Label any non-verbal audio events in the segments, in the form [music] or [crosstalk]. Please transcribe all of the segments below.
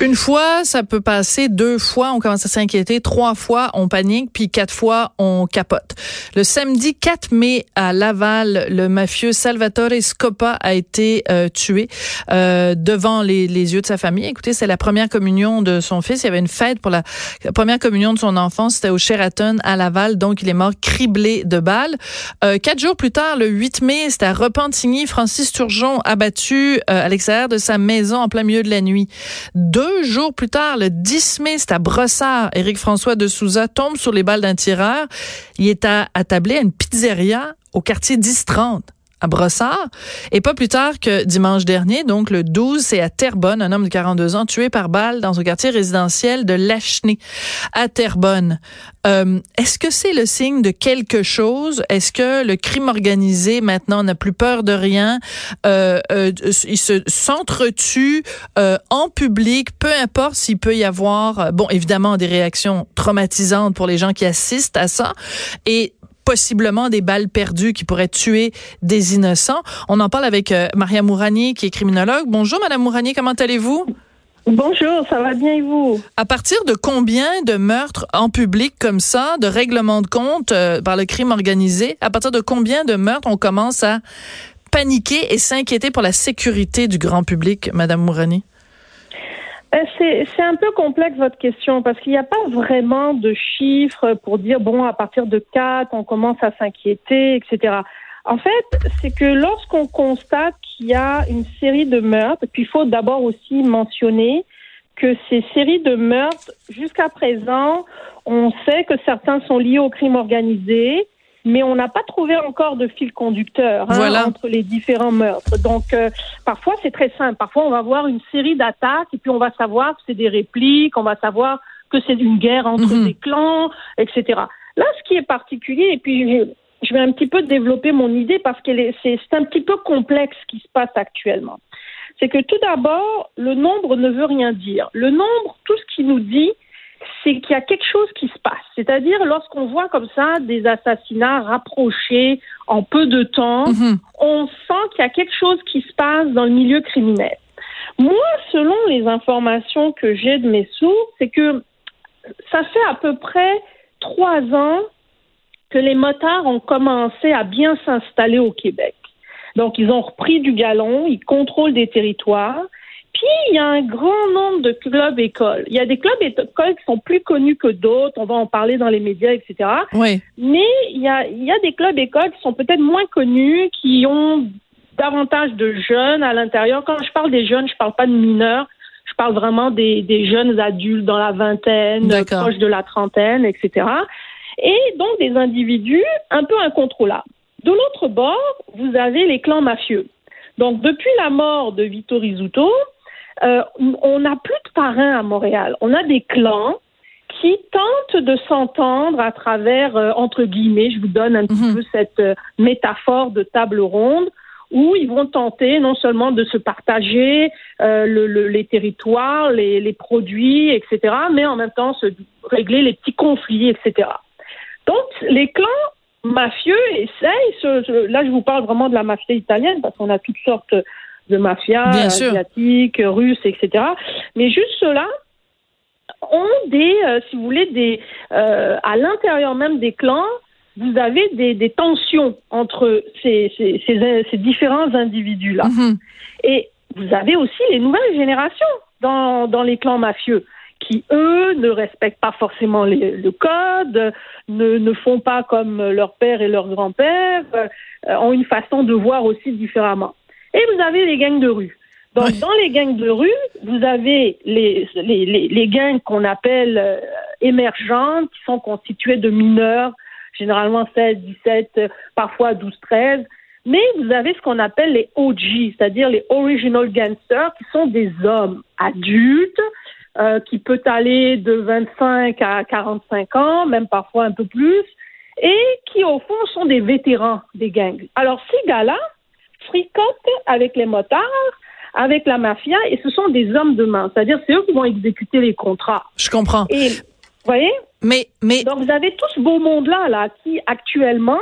Une fois, ça peut passer. Deux fois, on commence à s'inquiéter. Trois fois, on panique. Puis quatre fois, on capote. Le samedi 4 mai à Laval, le mafieux Salvatore Scopa a été euh, tué euh, devant les, les, yeux de sa famille. Écoutez, c'est la première communion de son fils. Il y avait une fête pour la, première communion de son enfant. C'était au Sheraton à Laval. Donc, il est mort criblé de balles. Euh, quatre jours plus tard, le 8 mai, c'était à Repentigny. Francis Turgeon abattu euh, à l'extérieur de sa maison en plein milieu de la nuit. Deux jours plus tard, le 10 mai, c'est à Brossard, Éric François de Souza tombe sur les balles d'un tireur. Il est attablé à une pizzeria au quartier 1030 à Brossard. Et pas plus tard que dimanche dernier, donc le 12, c'est à Terrebonne, un homme de 42 ans tué par balle dans un quartier résidentiel de Lachenay à Terrebonne. Euh, Est-ce que c'est le signe de quelque chose? Est-ce que le crime organisé maintenant n'a plus peur de rien? Euh, euh, il se s'entretue euh, en public, peu importe s'il peut y avoir, euh, bon, évidemment, des réactions traumatisantes pour les gens qui assistent à ça. Et possiblement des balles perdues qui pourraient tuer des innocents. On en parle avec euh, Maria Mourani, qui est criminologue. Bonjour, Madame Mourani, comment allez-vous? Bonjour, ça va bien et vous? À partir de combien de meurtres en public comme ça, de règlements de compte euh, par le crime organisé, à partir de combien de meurtres on commence à paniquer et s'inquiéter pour la sécurité du grand public, Madame Mourani? Euh, c'est un peu complexe votre question parce qu'il n'y a pas vraiment de chiffres pour dire bon à partir de 4 on commence à s'inquiéter etc. En fait c'est que lorsqu'on constate qu'il y a une série de meurtres puis il faut d'abord aussi mentionner que ces séries de meurtres jusqu'à présent on sait que certains sont liés au crime organisé mais on n'a pas trouvé encore de fil conducteur hein, entre les différents meurtres. Donc, euh, parfois, c'est très simple. Parfois, on va voir une série d'attaques et puis on va savoir que c'est des répliques, on va savoir que c'est une guerre entre mhm. des clans, etc. Là, ce qui est particulier, et puis je vais un petit peu développer mon idée parce que c'est un petit peu complexe ce qui se passe actuellement. C'est que tout d'abord, le nombre ne veut rien dire. Le nombre, tout ce qui nous dit, c'est qu'il y a quelque chose qui se passe. C'est-à-dire, lorsqu'on voit comme ça des assassinats rapprochés en peu de temps, mhm. on sent qu'il y a quelque chose qui se passe dans le milieu criminel. Moi, selon les informations que j'ai de mes sources, c'est que ça fait à peu près trois ans que les motards ont commencé à bien s'installer au Québec. Donc, ils ont repris du galon, ils contrôlent des territoires. Il y a un grand nombre de clubs écoles. Il y a des clubs écoles qui sont plus connus que d'autres. On va en parler dans les médias, etc. Oui. Mais il y a, il y a des clubs écoles qui sont peut-être moins connus, qui ont davantage de jeunes à l'intérieur. Quand je parle des jeunes, je parle pas de mineurs. Je parle vraiment des, des jeunes adultes dans la vingtaine, proche de la trentaine, etc. Et donc des individus un peu incontrôlables. De l'autre bord, vous avez les clans mafieux. Donc, depuis la mort de Vito Rizzuto, euh, on n'a plus de parrains à Montréal. On a des clans qui tentent de s'entendre à travers, euh, entre guillemets, je vous donne un petit mhm. peu cette euh, métaphore de table ronde, où ils vont tenter non seulement de se partager les territoires, les, produits, etc., mais en même temps se régler les petits conflits, etc. Donc, les clans mafieux essayent, là je vous parle vraiment de la mafia italienne, parce qu'on a toutes sortes de mafia asiatique, russe, etc. Mais juste cela ont des, euh, si vous voulez, des euh, à l'intérieur même des clans, vous avez des, des tensions entre ces, ces, ces, différents individus-là. Mm-hmm. Et vous avez aussi les nouvelles générations dans, dans les clans mafieux qui, eux, ne respectent pas forcément le code, ne, ne font pas comme leur père et leur grand-père, euh, ont une façon de voir aussi différemment. Et vous avez les gangs de rue. Donc, Oui. dans les gangs de rue, vous avez les, les, les, les gangs qu'on appelle euh, émergentes, qui sont constitués de mineurs, généralement 16, 17, euh, parfois 12, 13. Mais vous avez ce qu'on appelle les OG, c'est-à-dire les Original Gangsters, qui sont des hommes adultes, euh, qui peut aller de 25 à 45 ans, même parfois un peu plus, et qui, au fond, sont des vétérans des gangs. Alors, ces gars-là fricotent avec les motards, avec la mafia, et ce sont des hommes de main. C'est-à-dire, c'est eux qui vont exécuter les contrats. Je comprends. Et, vous voyez? Mais, mais, Donc, vous avez tout ce beau monde-là, là, qui, actuellement,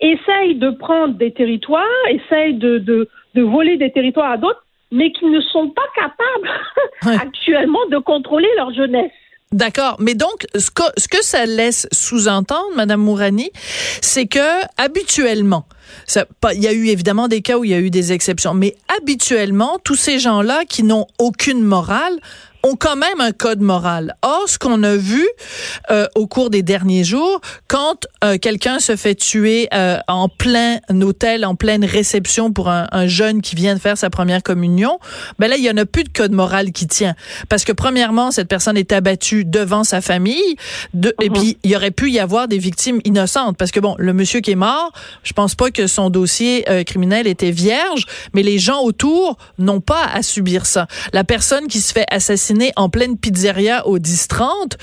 essaye de prendre des territoires, essaye de, de, de voler des territoires à d'autres, mais qui ne sont pas capables [laughs] Ouais. actuellement de contrôler leur jeunesse. D'accord, mais donc ce que, ce que ça laisse sous-entendre, Madame Mourani, c'est que habituellement, il y a eu évidemment des cas où il y a eu des exceptions, mais habituellement, tous ces gens-là qui n'ont aucune morale ont quand même un code moral. Or, ce qu'on a vu euh, au cours des derniers jours, quand euh, quelqu'un se fait tuer euh, en plein hôtel, en pleine réception pour un, un jeune qui vient de faire sa première communion, ben là, il y en a plus de code moral qui tient. Parce que premièrement, cette personne est abattue devant sa famille, de, et Mhm. puis il y aurait pu y avoir des victimes innocentes. Parce que bon, le monsieur qui est mort, je pense pas que son dossier euh, criminel était vierge, mais les gens autour n'ont pas à subir ça. La personne qui se fait assassiner en pleine pizzeria au 10-30,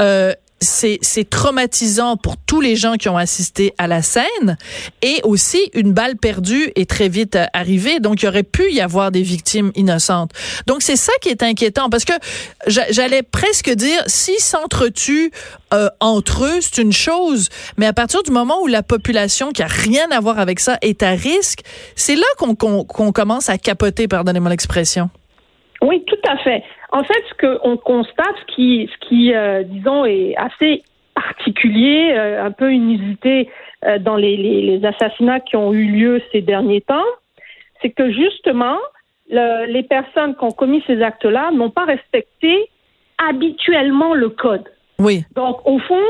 euh, c'est traumatisant pour tous les gens qui ont assisté à la scène. Et aussi une balle perdue est très vite arrivée. Donc il aurait pu y avoir des victimes innocentes. Donc c'est ça qui est inquiétant parce que j'a- j'allais presque dire s'ils s'entretuent euh, entre eux c'est une chose. Mais à partir du moment où la population qui a rien à voir avec ça est à risque c'est là qu'on qu'on qu'on commence à capoter pardonnez-moi l'expression Oui, tout à fait. En fait, ce qu'on constate, ce qui, ce qui euh, disons, est assez particulier, euh, un peu inusité euh, dans les, les, les assassinats qui ont eu lieu ces derniers temps, c'est que justement, le- les personnes qui ont commis ces actes-là n'ont pas respecté habituellement le code. oui Donc, au fond,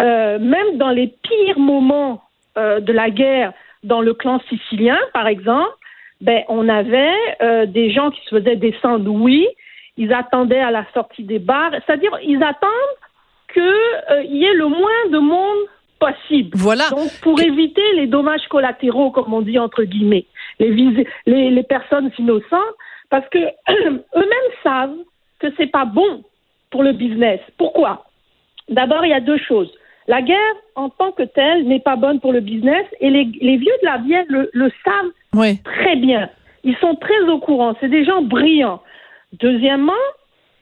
euh, même dans les pires moments euh, de la guerre, dans le clan sicilien, par exemple, ben, on avait euh, des gens qui se faisaient descendre, oui, ils attendaient à la sortie des bars, c'est-à-dire ils attendent qu'il y ait le moins de monde possible. voilà Donc, pour éviter les dommages collatéraux, comme on dit entre guillemets, les, vis- les, les personnes innocentes, parce que [clears throat] eux-mêmes savent que c'est pas bon pour le business. Pourquoi? D'abord, il y a deux choses. La guerre, en tant que telle, n'est pas bonne pour le business, et les, les vieux de la vieille le, le savent oui très bien. Ils sont très au courant. C'est des gens brillants. Deuxièmement,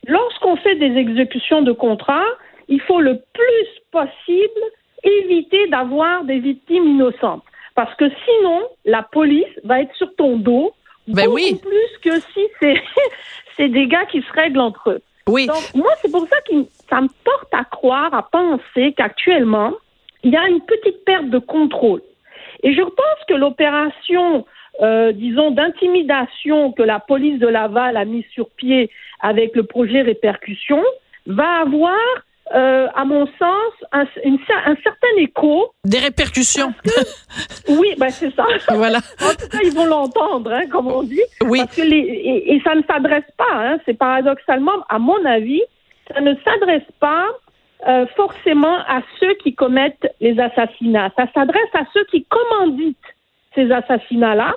lorsqu'on fait des exécutions de contrats, il faut le plus possible éviter d'avoir des victimes innocentes. Parce que sinon, la police va être sur ton dos Ben beaucoup oui. plus que si c'est [laughs] c'est des gars qui se règlent entre eux. Donc, moi, c'est pour ça que ça me porte à croire, à penser qu'actuellement, il y a une petite perte de contrôle. Et je pense que l'opération, euh, disons, d'intimidation que la police de Laval a mise sur pied avec le projet Répercussion va avoir, euh, à mon sens, un, une cer- un certain écho. des répercussions Oui, ben c'est ça. [laughs] voilà En tout cas, ils vont l'entendre, hein, comme on dit. oui Parce que les, et, et ça ne s'adresse pas, hein, c'est paradoxalement, à mon avis, ça ne s'adresse pas euh, forcément à ceux qui commettent les assassinats. Ça s'adresse à ceux qui commanditent ces assassinats-là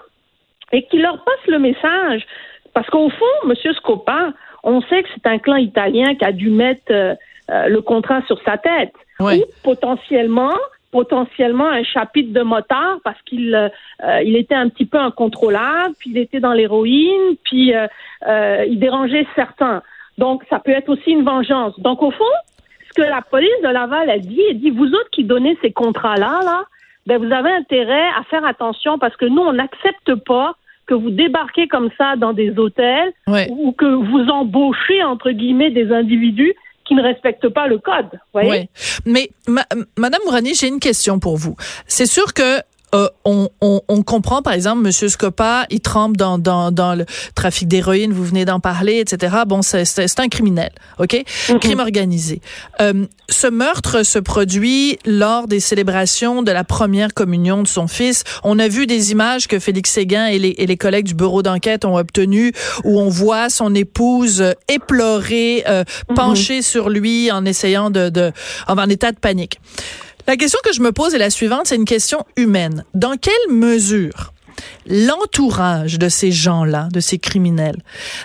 et qui leur passent le message. Parce qu'au fond, M. Scopa, on sait que c'est un clan italien qui a dû mettre euh, euh, le contrat sur sa tête. Ouais. Ou potentiellement, potentiellement un chapitre de motard parce qu'il euh, euh, il était un petit peu incontrôlable, puis il était dans l'héroïne, puis euh, euh, il dérangeait certains. Donc ça peut être aussi une vengeance. Donc au fond, ce que la police de Laval a dit, elle dit vous autres qui donnez ces contrats-là, là, ben vous avez intérêt à faire attention parce que nous on n'accepte pas que vous débarquez comme ça dans des hôtels ouais ou que vous embauchez entre guillemets des individus qui ne respectent pas le code. Voyez? Oui. Mais ma- Madame Mourani, j'ai une question pour vous. C'est sûr que euh, on, on, on, comprend, par exemple, Monsieur Scopa, il trempe dans, dans, dans le trafic d'héroïne, vous venez d'en parler, etc. Bon, c'est un criminel, OK? Mm-hmm. Crime organisé. Euh, ce meurtre se produit lors des célébrations de la première communion de son fils. On a vu des images que Félix Séguin et les, et les collègues du bureau d'enquête ont obtenues où on voit son épouse éplorée, euh, mm-hmm. penchée sur lui en essayant de, de en état de panique. La question que je me pose est la suivante, c'est une question humaine. Dans quelle mesure l'entourage de ces gens-là, de ces criminels,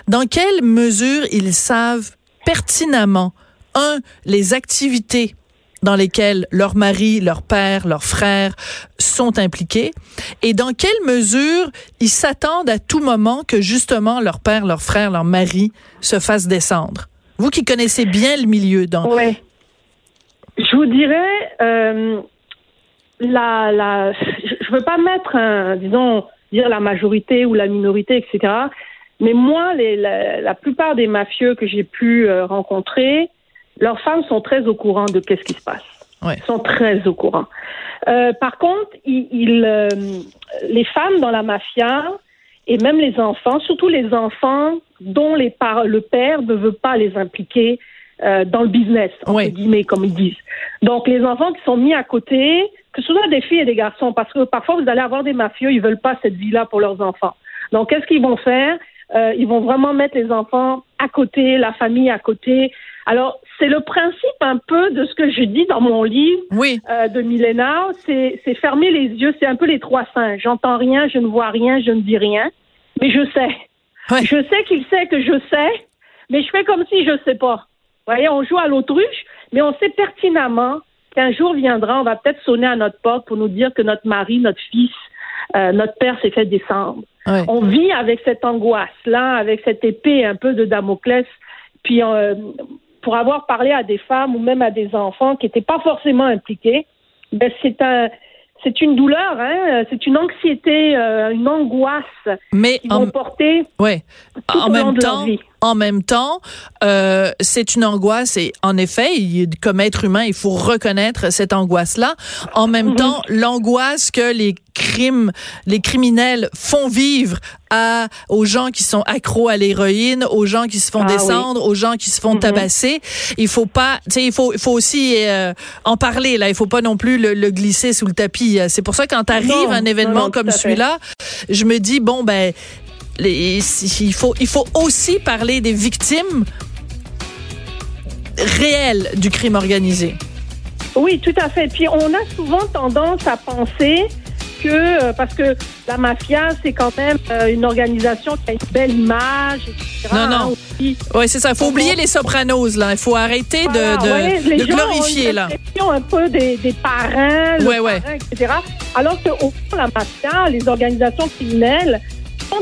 dans quelle mesure ils savent pertinemment, un, les activités dans lesquelles leur mari, leur père, leurs frères sont impliqués et dans quelle mesure ils s'attendent à tout moment que justement leur père, leur frère, leur mari se fassent descendre? Vous qui connaissez bien le milieu, donc je vous dirais, euh, la, la, je ne veux pas mettre, un, disons, dire la majorité ou la minorité, etc. Mais moi, les, la, plupart des mafieux que j'ai pu euh, rencontrer, leurs femmes sont très au courant de qu'est-ce qui se passe. Ouais. Ils sont très au courant. Euh, par contre, il, euh, les femmes dans la mafia et même les enfants, surtout les enfants dont les par le père ne veut pas les impliquer euh, dans le business, entre guillemets, comme ils disent. Donc, les enfants qui sont mis à côté, que ce soit des filles et des garçons, parce que parfois, vous allez avoir des mafieux, ils veulent pas cette vie-là pour leurs enfants. Donc, qu'est-ce qu'ils vont faire? Euh, ils vont vraiment mettre les enfants à côté, la famille à côté. Alors, c'est le principe un peu de ce que je dis dans mon livre oui. euh, de millénaire, c'est fermer les yeux, c'est un peu les trois saints. J'entends rien, je ne vois rien, je ne dis rien, mais je sais. Je sais qu'il sait que je sais, mais je fais comme si je ne sais pas voyez, on joue à l'autruche, mais on sait pertinemment qu'un jour viendra, on va peut-être sonner à notre porte pour nous dire que notre mari, notre fils, euh, notre père s'est fait descendre. On vit avec cette angoisse-là, avec cette épée un peu de Damoclès. Puis, euh, pour avoir parlé à des femmes ou même à des enfants qui n'étaient pas forcément impliqués, ben c'est un, c'est une douleur, hein? c'est une anxiété, euh, une angoisse Mais qu'ils vont porter ouais. en même temps, En même temps, euh, c'est une angoisse et en effet, comme être humain, il faut reconnaître cette angoisse-là. En même mhm. temps, l'angoisse que les crimes, les criminels font vivre à aux gens qui sont accros à l'héroïne, aux gens qui se font ah descendre, aux gens qui se font mhm. tabasser. Il faut pas, tu sais, il faut, il faut aussi euh, en parler là. Il faut pas non plus le, glisser sous le tapis. C'est pour ça quand arrive un événement comme celui-là, je me dis bon ben il faut il faut aussi parler des victimes réelles du crime organisé. Oui, tout à fait. Puis on a souvent tendance à penser que, euh, parce que la mafia, c'est quand même euh, une organisation qui a une belle image, etc. Non, non. Oui, c'est ça. Il faut oublier les sopranos, là. Il faut arrêter de, de, glorifier, ont là. un peu des, des parrains, ouais, ouais. etc. Alors qu'au fond, la mafia, les organisations criminelles,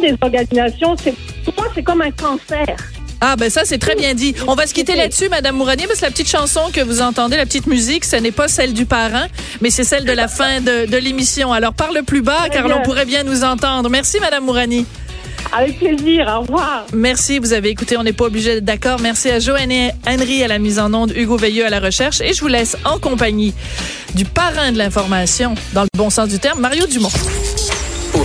des organisations, c'est, pour moi, c'est comme un cancer. Ah ben ça c'est très bien dit. On va se quitter là-dessus, Madame Mouranier, parce que la petite chanson que vous entendez, la petite musique, ce n'est pas celle du parrain, mais c'est celle de la fin de, l'émission. Alors parle plus bas, car l'on pourrait bien nous entendre. Merci, Madame Mourani. Avec plaisir. Au revoir. Merci. Vous avez écouté. On n'est pas obligé d'être d'accord. Merci à Joanne Henry à la mise en onde, Hugo Veilleux à la recherche. Et je vous laisse en compagnie du parrain de l'information, dans le bon sens du terme, Mario Dumont.